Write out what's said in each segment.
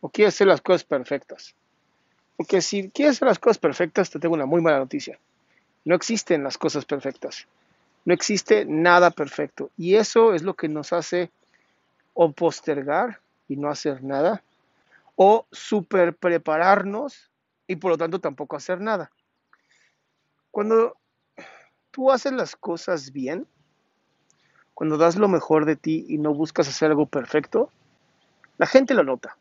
o quieres hacer las cosas perfectas? Porque si quieres hacer las cosas perfectas, te tengo una muy mala noticia. No existen las cosas perfectas. No existe nada perfecto. Y eso es lo que nos hace o postergar y no hacer nada, o super prepararnos y por lo tanto tampoco hacer nada. Cuando tú haces las cosas bien, cuando das lo mejor de ti y no buscas hacer algo perfecto, la gente lo nota.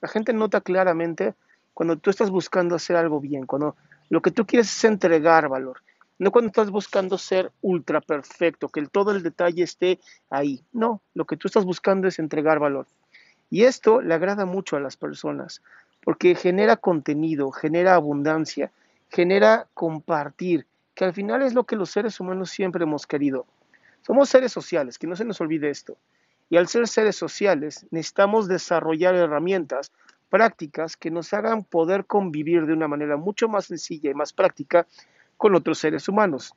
La gente nota claramente cuando tú estás buscando hacer algo bien, cuando lo que tú quieres es entregar valor. No cuando estás buscando ser ultra perfecto, que todo el detalle esté ahí. No, lo que tú estás buscando es entregar valor. Y esto le agrada mucho a las personas, porque genera contenido, genera abundancia, genera compartir, que al final es lo que los seres humanos siempre hemos querido. Somos seres sociales, que no se nos olvide esto. Y al ser seres sociales, necesitamos desarrollar herramientas prácticas que nos hagan poder convivir de una manera mucho más sencilla y más práctica con otros seres humanos.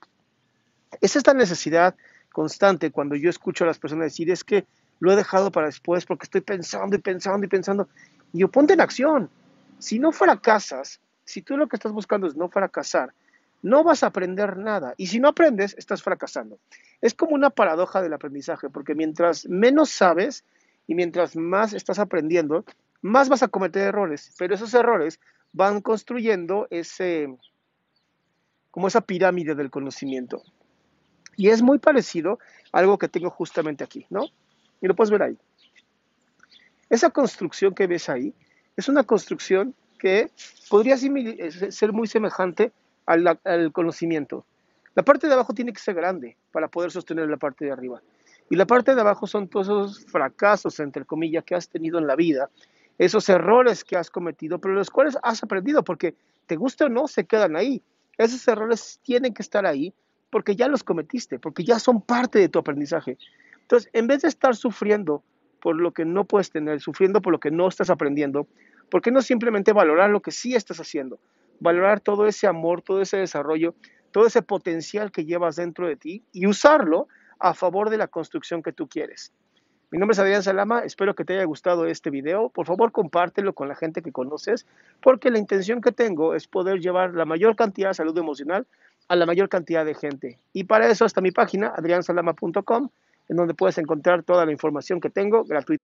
Es esta necesidad constante cuando yo escucho a las personas decir es que lo he dejado para después porque estoy pensando y pensando y pensando. Y yo ponte en acción. Si no fracasas, si tú lo que estás buscando es no fracasar, no vas a aprender nada. Y si no aprendes, estás fracasando. Es como una paradoja del aprendizaje, porque mientras menos sabes y mientras más estás aprendiendo, más vas a cometer errores. Pero esos errores van construyendo ese, como esa pirámide del conocimiento. Y es muy parecido a algo que tengo justamente aquí, ¿no? Y lo puedes ver ahí. Esa construcción que ves ahí es una construcción que podría ser muy semejante al, conocimiento. La parte de abajo tiene que ser grande para poder sostener la parte de arriba. Y la parte de abajo son todos esos fracasos, entre comillas, que has tenido en la vida, esos errores que has cometido, pero los cuales has aprendido, porque te gusta o no, se quedan ahí. Esos errores tienen que estar ahí porque ya los cometiste, porque ya son parte de tu aprendizaje. Entonces, en vez de estar sufriendo por lo que no puedes tener, sufriendo por lo que no estás aprendiendo, ¿por qué no simplemente valorar lo que sí estás haciendo? Valorar todo ese amor, todo ese desarrollo, todo ese potencial que llevas dentro de ti y usarlo a favor de la construcción que tú quieres. Mi nombre es Adrián Salama, espero que te haya gustado este video. Por favor, compártelo con la gente que conoces, porque la intención que tengo es poder llevar la mayor cantidad de salud emocional a la mayor cantidad de gente. Y para eso está mi página, adriansalama.com, en donde puedes encontrar toda la información que tengo gratuita.